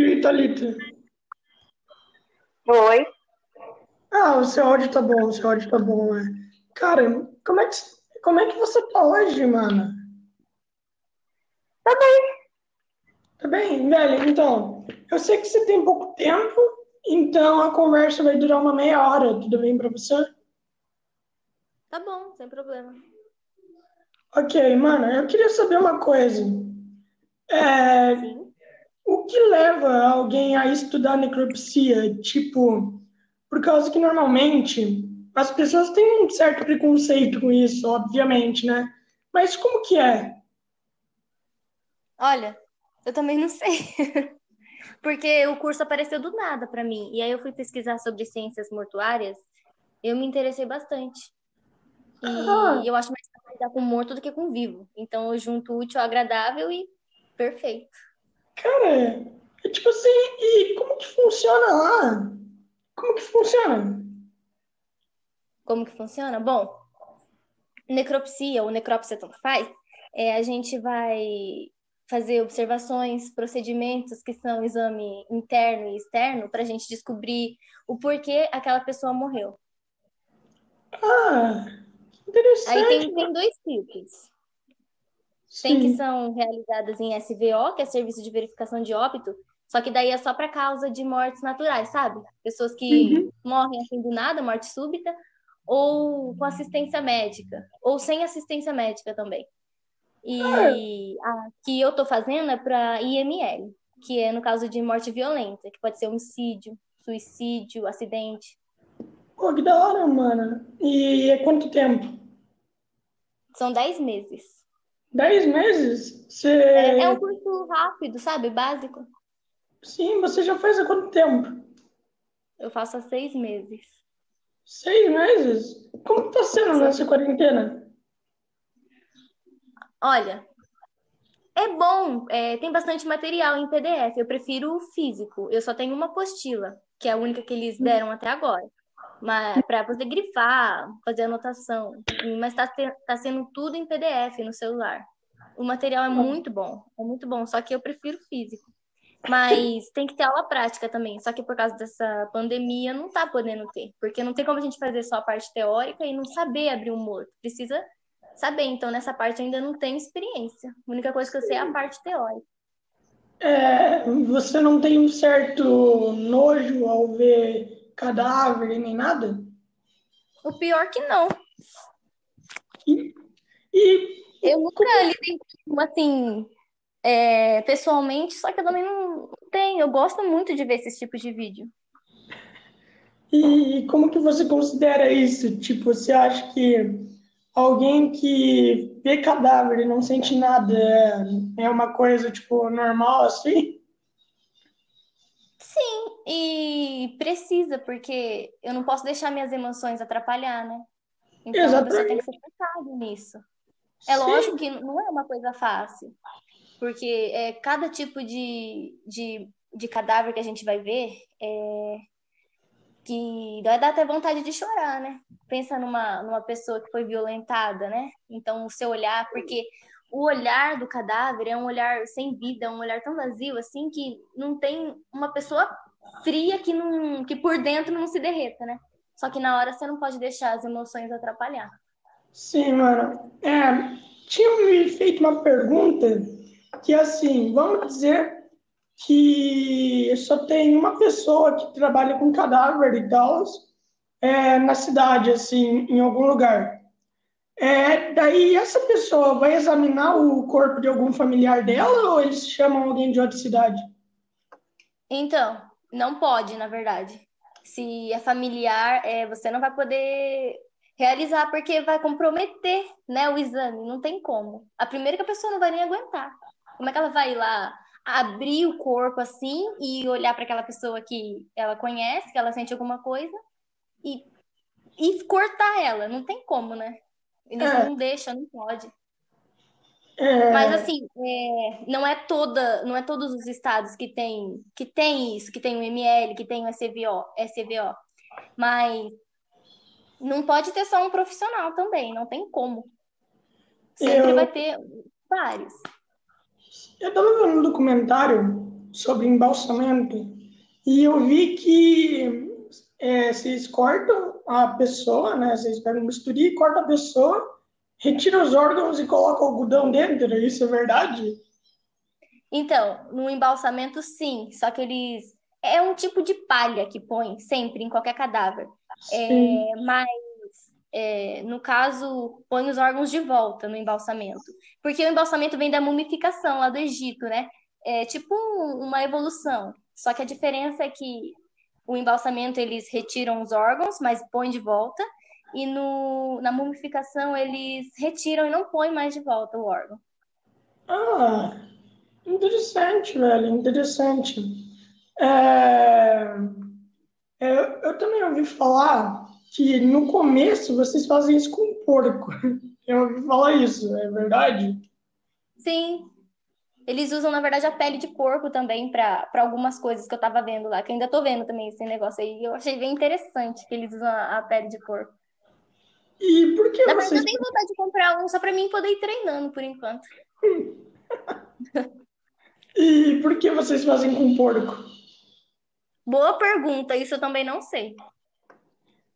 E Thalita? Oi. Ah, o seu áudio tá bom, o seu áudio tá bom, né? Cara, como é que, como é que você tá hoje, mano? Tá bem. Tá bem, velho? Então, eu sei que você tem pouco tempo, então a conversa vai durar uma meia hora, tudo bem pra você? Tá bom, sem problema. Ok, mano, eu queria saber uma coisa. É, Sim. O que leva alguém a estudar necropsia? Tipo, por causa que normalmente as pessoas têm um certo preconceito com isso, obviamente, né? Mas como que é? Olha, eu também não sei. Porque o curso apareceu do nada pra mim. E aí eu fui pesquisar sobre ciências mortuárias. Eu me interessei bastante. E Ah, eu acho mais fácil lidar com morto do que com vivo. Então eu junto o útil ao agradável e perfeito. Cara, é tipo assim, e como que funciona lá? Como que funciona? Como que funciona? Bom, necropsia ou necrópsia tanto faz, é, a gente vai fazer observações, procedimentos que são exame interno e externo para a gente descobrir o porquê aquela pessoa morreu. Ah, que Aí interessante. tem, tem dois tipos. Tem que são realizadas em SVO, que é Serviço de Verificação de Óbito, só que daí é só para causa de mortes naturais, sabe? Pessoas que Uhum. morrem assim do nada, morte súbita, ou com assistência médica, ou sem assistência médica também. Ah, E a que eu tô fazendo é para IML, que é no caso de morte violenta, que pode ser homicídio, suicídio, acidente. pô, que da hora, mano. E é quanto tempo? São 10 meses. Dez meses? É, é um Você... curso rápido, sabe? Básico. Sim, você já faz há quanto tempo? Eu faço há seis meses. Seis meses? Como que tá sendo Sim. nessa quarentena? Olha, é bom, é, tem bastante material em PDF. Eu prefiro o físico. Eu só tenho uma apostila, que é a única que eles deram até agora. Mas para poder grifar, fazer anotação. Mas tá, te- tá sendo tudo em PDF no celular. O material é muito bom, é muito bom, só que eu prefiro físico. Mas tem que ter aula prática também. Só que por causa dessa pandemia não tá podendo ter. Porque não tem como a gente fazer só a parte teórica e não saber abrir um morto. Precisa saber. Então, nessa parte eu ainda não tenho experiência. A única coisa que eu sei é a parte teórica. É, você não tem um certo nojo ao ver cadáver nem nada? O pior que não. E, e Eu nunca lidei com, assim, é, pessoalmente, só que eu também não tenho. Eu gosto muito de ver esses tipos de vídeo. E como que você considera isso? Tipo, você acha que alguém que vê cadáver e não sente nada é, é uma coisa, tipo, normal assim? Sim, e precisa, porque eu não posso deixar minhas emoções atrapalhar, né? Então a pessoa tem que Exatamente. ser focada nisso. É Sim. lógico que não é uma coisa fácil, porque é, cada tipo de, de, de cadáver que a gente vai ver é, que dá até vontade de chorar, né? Pensa numa, numa pessoa que foi violentada, né? Então, o seu olhar, porque o olhar do cadáver é um olhar sem vida, é um olhar tão vazio, assim, que não tem uma pessoa fria que, não, que por dentro não se derreta, né? Só que na hora você não pode deixar as emoções atrapalhar. Sim, mano. É, tinha me feito uma pergunta que, assim, vamos dizer que só tem uma pessoa que trabalha com cadáver e tal, é, na cidade, assim, em algum lugar. É, daí essa pessoa vai examinar o corpo de algum familiar dela ou eles chamam alguém de outra cidade? Então, não pode, na verdade. Se é familiar, é, você não vai poder realizar porque vai comprometer, né, o exame. Não tem como. A primeira que a pessoa não vai nem aguentar. Como é que ela vai lá abrir o corpo assim e olhar para aquela pessoa que ela conhece, que ela sente alguma coisa e, e cortar ela? Não tem como, né? Eles É. não deixam, não pode. É, Mas assim, é, não é toda, não é todos os estados que tem, que tem isso, que tem o ML, que tem o SVO, SVO. Mas não pode ter só um profissional também, não tem como. Sempre Eu- vai ter vários. Eu tava vendo um documentário sobre embalsamento e eu vi que é, vocês cortam a pessoa, né? Vocês pegam um bisturi, cortam a pessoa, retiram os órgãos e colocam algodão dentro. Isso é verdade? Então, no embalsamento, sim. Só que eles. É um tipo de palha que põe sempre em qualquer cadáver. É, mas, é, no caso, põe os órgãos de volta no embalsamento. Porque o embalsamento vem da mumificação lá do Egito, né? É tipo uma evolução. Só que a diferença é que o embalsamento eles retiram os órgãos, mas põem de volta. E no, na mumificação eles retiram e não põem mais de volta o órgão. Ah, interessante, velho, interessante. É... É, eu também ouvi falar que no começo vocês fazem isso com porco. Eu ouvi falar isso, é verdade? Sim. Eles usam, na verdade, a pele de porco também para algumas coisas que eu tava vendo lá, que ainda tô vendo também esse negócio aí. Eu achei bem interessante que eles usam a, a pele de porco. E por que Na vocês... verdade, eu tenho vontade de comprar um só para mim poder ir treinando por enquanto. e por que vocês fazem com porco? Boa pergunta, isso eu também não sei.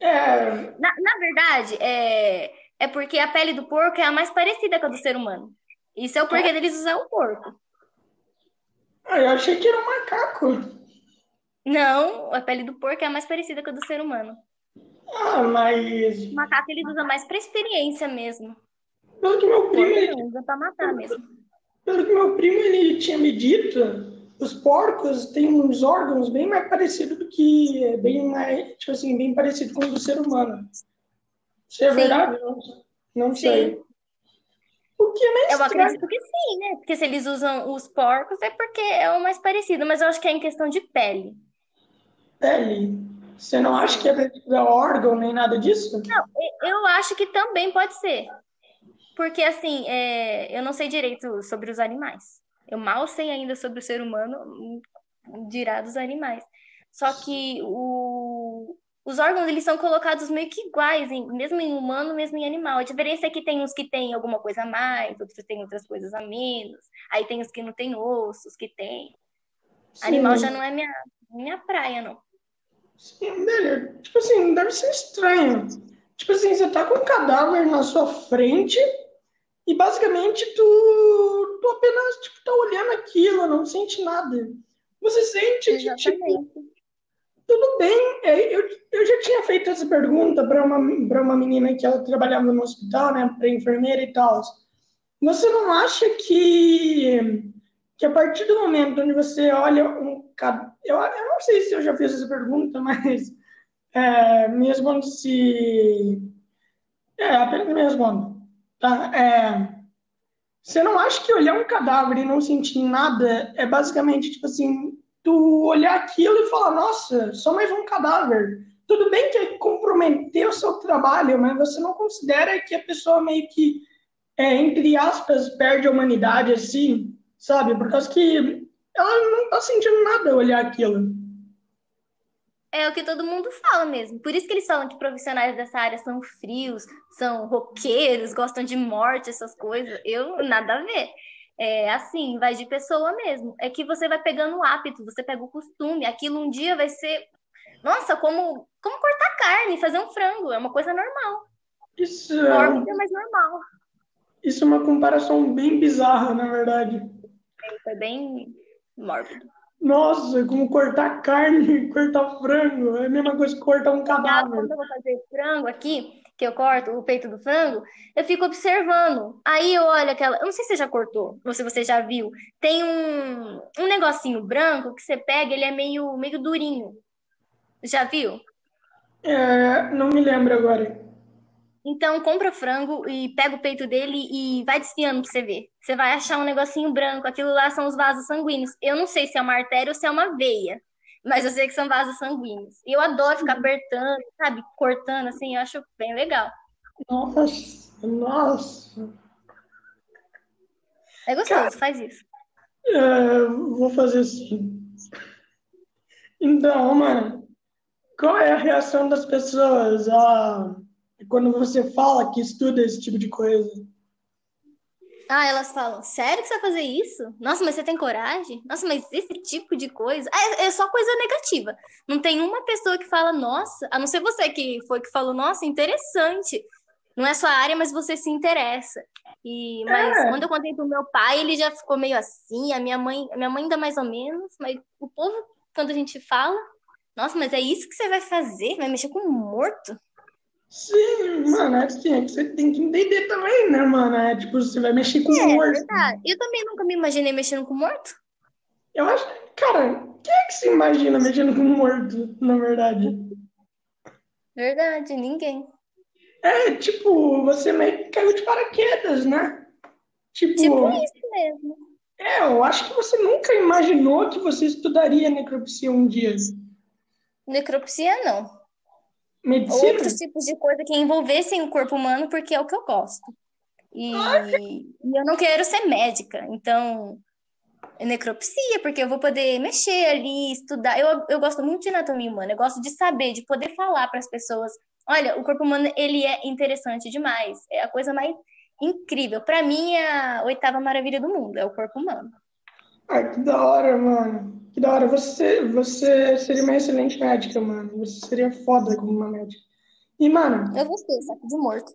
É... Na, na verdade, é, é porque a pele do porco é a mais parecida com a do ser humano. Isso é o porquê deles usar o porco. Ah, eu achei que era um macaco. Não, a pele do porco é a mais parecida com a do ser humano. Ah, mas. O macaco eles usam mais pra experiência mesmo. Pelo que meu primo. Ele... usa pra matar mesmo. Pelo que meu primo ele tinha me dito, os porcos têm uns órgãos bem mais parecidos do que. Bem mais. Tipo assim, bem parecido com o do ser humano. Isso é Sim. verdade? Não, não sei. O que é meio Eu estranho. acredito que sim, né? Porque se eles usam os porcos é porque é o mais parecido, mas eu acho que é em questão de pele. Pele. Você não acha que é órgão nem nada disso? E- Eu acho que também pode ser. Porque, assim, é, eu não sei direito sobre os animais. Eu mal sei ainda sobre o ser humano, hum, dirá dos animais. Só que o- os órgãos, eles são colocados meio que iguais, em- mesmo em humano, mesmo em animal. A diferença é que tem uns que têm alguma coisa a mais, outros têm outras coisas a menos. Aí tem os que não têm ossos, que tem. Animal já não é minha, minha praia, não. Sim, velho, tipo assim, deve ser estranho. Tipo assim, você tá com um cadáver na sua frente e basicamente tu, tu apenas tipo, tá olhando aquilo, não sente nada. Você sente que, tipo, tudo bem. É, Eu, eu já tinha feito essa pergunta para uma, para uma menina que ela trabalhava no hospital, né, para enfermeira e tal. Você não acha que, que a partir do momento onde você olha um. Eu, eu não sei se eu já fiz essa pergunta, mas é, me responde se. É, apenas me responda. Tá? É, você não acha que olhar um cadáver e não sentir nada é basicamente tipo assim, tu olhar aquilo e falar, nossa, só mais um cadáver. Tudo bem que comprometeu o seu trabalho, mas você não considera que a pessoa meio que, é, entre aspas, perde a humanidade assim, sabe? Por causa que ela não tá sentindo nada olhar aquilo. É o que todo mundo fala mesmo. Por isso que eles falam que profissionais dessa área são frios, são roqueiros, gostam de morte, essas coisas. Eu, nada a ver. É assim, vai de pessoa mesmo. É que você vai pegando o hábito, você pega o costume. Aquilo um dia vai ser. Nossa, como, como cortar carne, fazer um frango. É uma coisa normal. Isso é, Mórbida, mas normal. isso é uma comparação bem bizarra, na verdade. Foi bem mórbido. Nossa, como cortar carne, cortar frango, é a mesma coisa que cortar um cadáver. Quando eu vou fazer frango aqui, que eu corto o peito do frango, eu fico observando. Aí eu olho aquela. Eu não sei se você já cortou, ou se você já viu. Tem um, um negocinho branco que você pega, ele é meio, meio durinho. Já viu? É, não me lembro agora. Então, compra frango e pega o peito dele e vai desfiando pra você ver. Você vai achar um negocinho branco. Aquilo lá são os vasos sanguíneos. Eu não sei se é uma artéria ou se é uma veia, mas eu sei que são vasos sanguíneos. E eu adoro ficar apertando, sabe? Cortando, assim, eu acho bem legal. Nossa, nossa. É gostoso, faz isso. É, vou fazer assim. Então, mano, qual é a reação das pessoas a, quando você fala que estuda esse tipo de coisa? Ah, elas falam, sério que você vai fazer isso? Nossa, mas você tem coragem? Nossa, mas esse tipo de coisa. É, é só coisa negativa. Não tem uma pessoa que fala, nossa, a não ser você que foi que falou, nossa, interessante. Não é sua área, mas você se interessa. E, mas É. quando eu contei pro meu pai, ele já ficou meio assim, a minha mãe, a minha mãe ainda mais ou menos, mas o povo, quando a gente fala, nossa, mas é isso que você vai fazer? Vai mexer com um morto? Sim, mano, é assim, é que você tem que entender também, né, mano? É tipo, você vai mexer com É, morto. verdade. Eu também nunca me imaginei mexendo com morto. Eu acho, cara, quem é que se imagina mexendo com morto, na verdade? Verdade, ninguém. É, tipo, você meio que caiu de paraquedas, né? Tipo, Tipo isso mesmo. é, eu acho que você nunca imaginou que você estudaria necropsia um dia. Necropsia, não. Medicina? Outros tipos de coisa que envolvessem o corpo humano, porque é o que eu gosto. E, e eu não quero ser médica, então necropsia, porque eu vou poder mexer ali, estudar. Eu, eu gosto muito de anatomia humana, eu gosto de saber, de poder falar para as pessoas: olha, o corpo humano ele é interessante demais, é a coisa mais incrível. Para mim, é a oitava maravilha do mundo, é o corpo humano. Ah, que da hora, mano. Que da hora. Você, você seria uma excelente médica, mano. Você seria foda como uma médica. E, mano, Eu vou ser, saco de morto.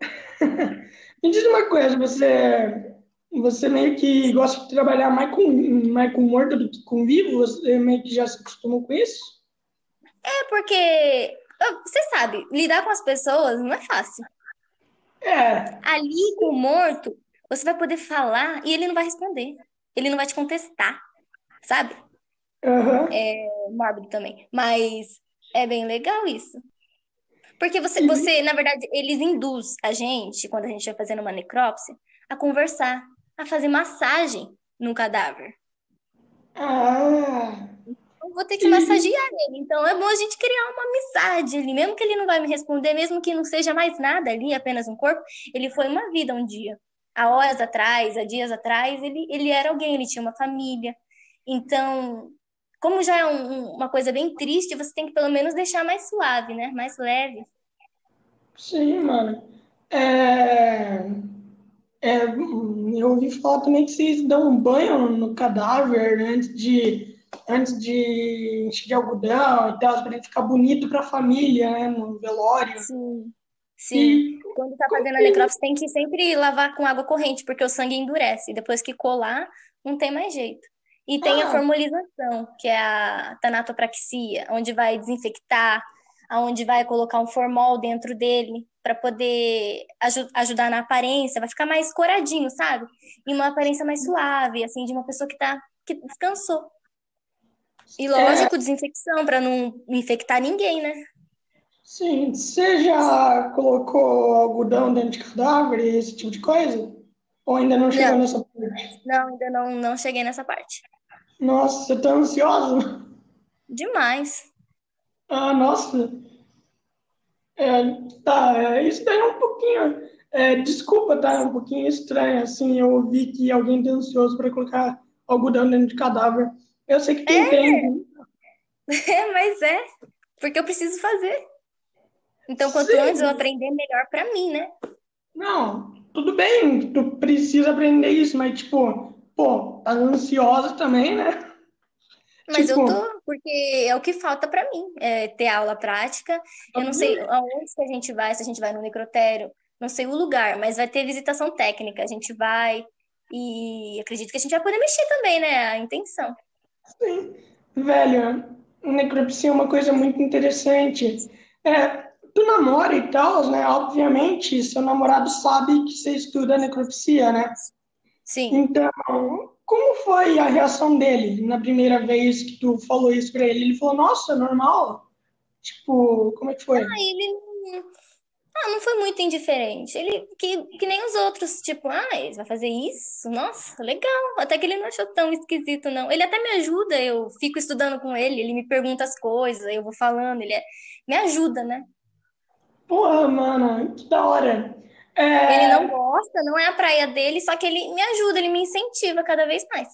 me diz uma coisa, você, você meio que gosta de trabalhar mais com, mais com morto do que com vivo? Você meio que já se acostumou com isso? É porque, você sabe, lidar com as pessoas não é fácil. É, Ali com o morto, você vai poder falar e ele não vai responder. Ele não vai te contestar, sabe? aham. É mórbido também. Mas é bem legal isso. Porque você, você, na verdade, eles induz a gente, quando a gente vai fazendo uma necrópsia, a conversar, a fazer massagem no cadáver. Ah, Eu vou ter que massagear ele. Então é bom a gente criar uma amizade ali. Mesmo que ele não vai me responder, mesmo que não seja mais nada ali, apenas um corpo, ele foi uma vida um dia. Há horas atrás, há dias atrás, ele, ele era alguém, ele tinha uma família. Então, como já é um- um- uma coisa bem triste, você tem que pelo menos deixar mais suave, né? Mais leve. sim, mano. É, é, eu ouvi falar também que vocês dão um banho no cadáver antes de, antes de encher de algodão e tal, para ele ficar bonito para a família, né, no velório. Sim. Sim. E Quando tá fazendo a necrópsia, tem que sempre lavar com água corrente, porque o sangue endurece. Depois que colar, não tem mais jeito. E tem a Ah. formolização, que é a tanatopraxia, onde vai desinfectar, aonde vai colocar um formol dentro dele para poder aju- ajudar na aparência, vai ficar mais coradinho, sabe? E uma aparência mais suave, assim, de uma pessoa que tá que descansou. E lógico, desinfecção para não infectar ninguém, né? Sim, você já colocou algodão dentro de cadáver e esse tipo de coisa? Ou ainda não chegou Não. nessa parte? Não, ainda não, não cheguei nessa parte. Nossa, você tá ansiosa? Demais. Ah, nossa. É, tá, é, isso daí é um pouquinho. é, desculpa, tá? É um pouquinho estranho, assim. Eu ouvi que alguém tá ansioso para colocar algodão dentro de cadáver. Eu sei que tem. É, mas é, porque eu preciso fazer. Então, quanto Sim. antes eu aprender, melhor pra mim, né? Não, tudo bem, tu precisa aprender isso, mas, tipo, pô, tá ansiosa também, né? Mas eu Tipo- tô, porque é o que falta pra mim, é ter aula prática. Eu não sei aonde que a gente vai, se a gente vai no necrotério, não sei o lugar, mas vai ter visitação técnica. A gente vai e acredito que a gente vai poder mexer também, né? A intenção. Sim. Velho, necropsia é uma coisa muito interessante. É, tu namora e tal, né? Obviamente, seu namorado sabe que você estuda necropsia, né? Sim. Então, como foi a reação dele na primeira vez que tu falou isso pra ele? Ele falou, nossa, normal? Tipo, como é que foi? Aí ele não, ah, não foi muito indiferente. Ele, que, que nem os outros, tipo, ah, ele vai fazer isso? Nossa, legal. Até que ele não achou tão esquisito, não. Ele até me ajuda, eu fico estudando com ele, ele me pergunta as coisas, eu vou falando, ele é- me ajuda, né? Porra, mano, que da hora. É, Ele não gosta, não é a praia dele, só que ele me ajuda, ele me incentiva cada vez mais.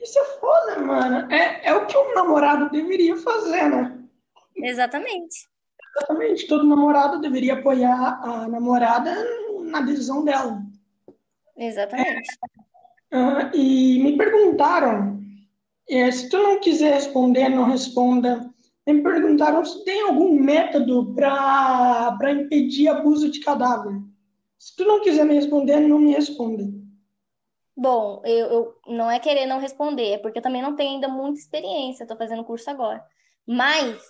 Isso é foda, mano. É, é o que um namorado deveria fazer, né? Exatamente. Exatamente, todo namorado deveria apoiar a namorada na decisão dela. Exatamente. Ah, e me perguntaram, é, se tu não quiser responder, não responda. Me perguntaram se tem algum método para impedir abuso de cadáver. Se tu não quiser me responder, não me responda. Bom, eu, eu não é querer não responder, é porque eu também não tenho ainda muita experiência, estou fazendo curso agora. Mas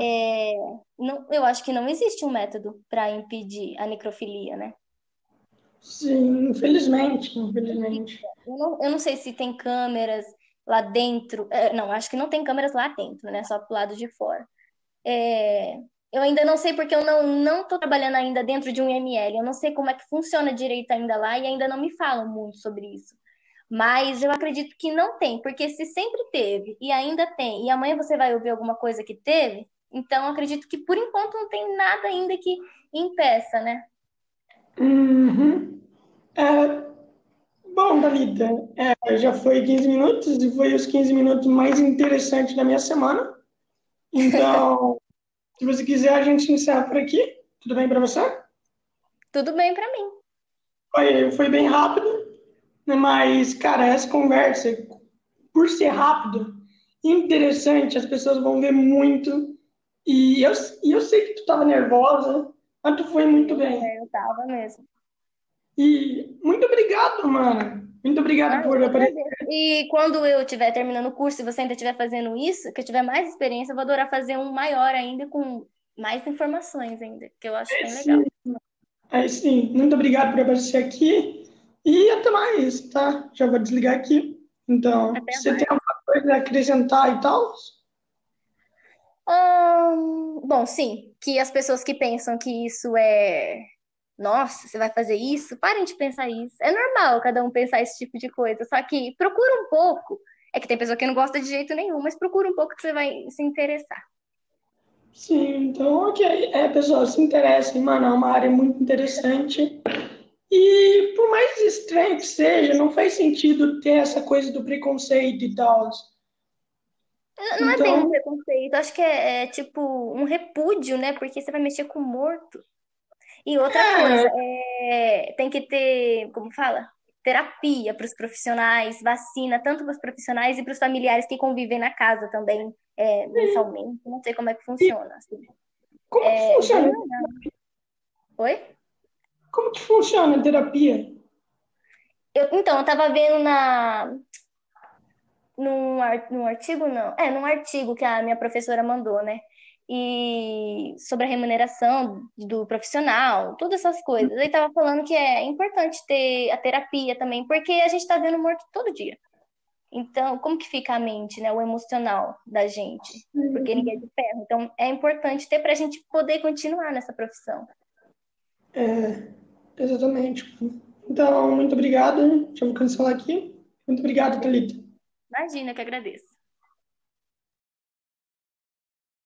é, não, eu acho que não existe um método para impedir a necrofilia, né? Sim, infelizmente, infelizmente. Eu não, eu não sei se tem câmeras lá dentro. é, não, acho que não tem câmeras lá dentro, né? Só pro lado de fora. É, eu ainda não sei porque eu não não estou trabalhando ainda dentro de um IML. Eu não sei como é que funciona direito ainda lá e ainda não me falam muito sobre isso. Mas eu acredito que não tem, porque se sempre teve e ainda tem, e amanhã você vai ouvir alguma coisa que teve, então acredito que por enquanto não tem nada ainda que impeça, né? Uhum. É, bom, Dalida, é, já foi 15 minutos e foi os 15 minutos mais interessantes da minha semana. Então, se você quiser, a gente encerra por aqui. Tudo bem para você? Tudo bem para mim. Foi, foi bem rápido, né? mas, cara, essa conversa, por ser rápido, interessante, as pessoas vão ver muito. E eu, e eu sei que tu estava nervosa, mas tu foi muito bem. É, eu tava mesmo. E muito obrigado, mano. Muito obrigado Ah, por aparecer. E quando eu estiver terminando o curso, e você ainda estiver fazendo isso, que eu tiver mais experiência, eu vou adorar fazer um maior ainda, com mais informações ainda, que eu acho bem legal. Sim, aí sim, muito obrigado por aparecer aqui. E até mais, tá? Já vou desligar aqui. Então, Até você mais. tem alguma coisa a acrescentar e tal? Ahn, bom, sim, que as pessoas que pensam que isso é, nossa, você vai fazer isso, parem de pensar isso. É normal cada um pensar esse tipo de coisa, só que procura um pouco. É que tem pessoa que não gosta de jeito nenhum, mas procura um pouco que você vai se interessar. Sim, então, ok. É, pessoal, se interessem, mano, é uma área muito interessante. E por mais estranho que seja, não faz sentido ter essa coisa do preconceito e tal. Não é bem um Então, preconceito, acho que é, é tipo um repúdio, né? Porque você vai mexer com morto. E outra coisa, é, tem que ter, como fala? Terapia para os profissionais, vacina tanto para os profissionais e para os familiares que convivem na casa também, é, mensalmente. Não sei como é que funciona. assim. como que É, bem funciona? Oi? Como que funciona a terapia? Eu, então, eu tava vendo na, num artigo, não. É, num artigo que a minha professora mandou, né? E sobre a remuneração do profissional, todas essas coisas. Ele tava falando que é importante ter a terapia também, porque a gente tá vendo morto todo dia. Então, como que fica a mente, né? O emocional da gente? Porque ninguém é de ferro. Então, é importante ter pra gente poder continuar nessa profissão. É, exatamente. Então, muito obrigado. Deixa eu cancelar aqui. Muito obrigado, Thalita. Imagina que agradeço.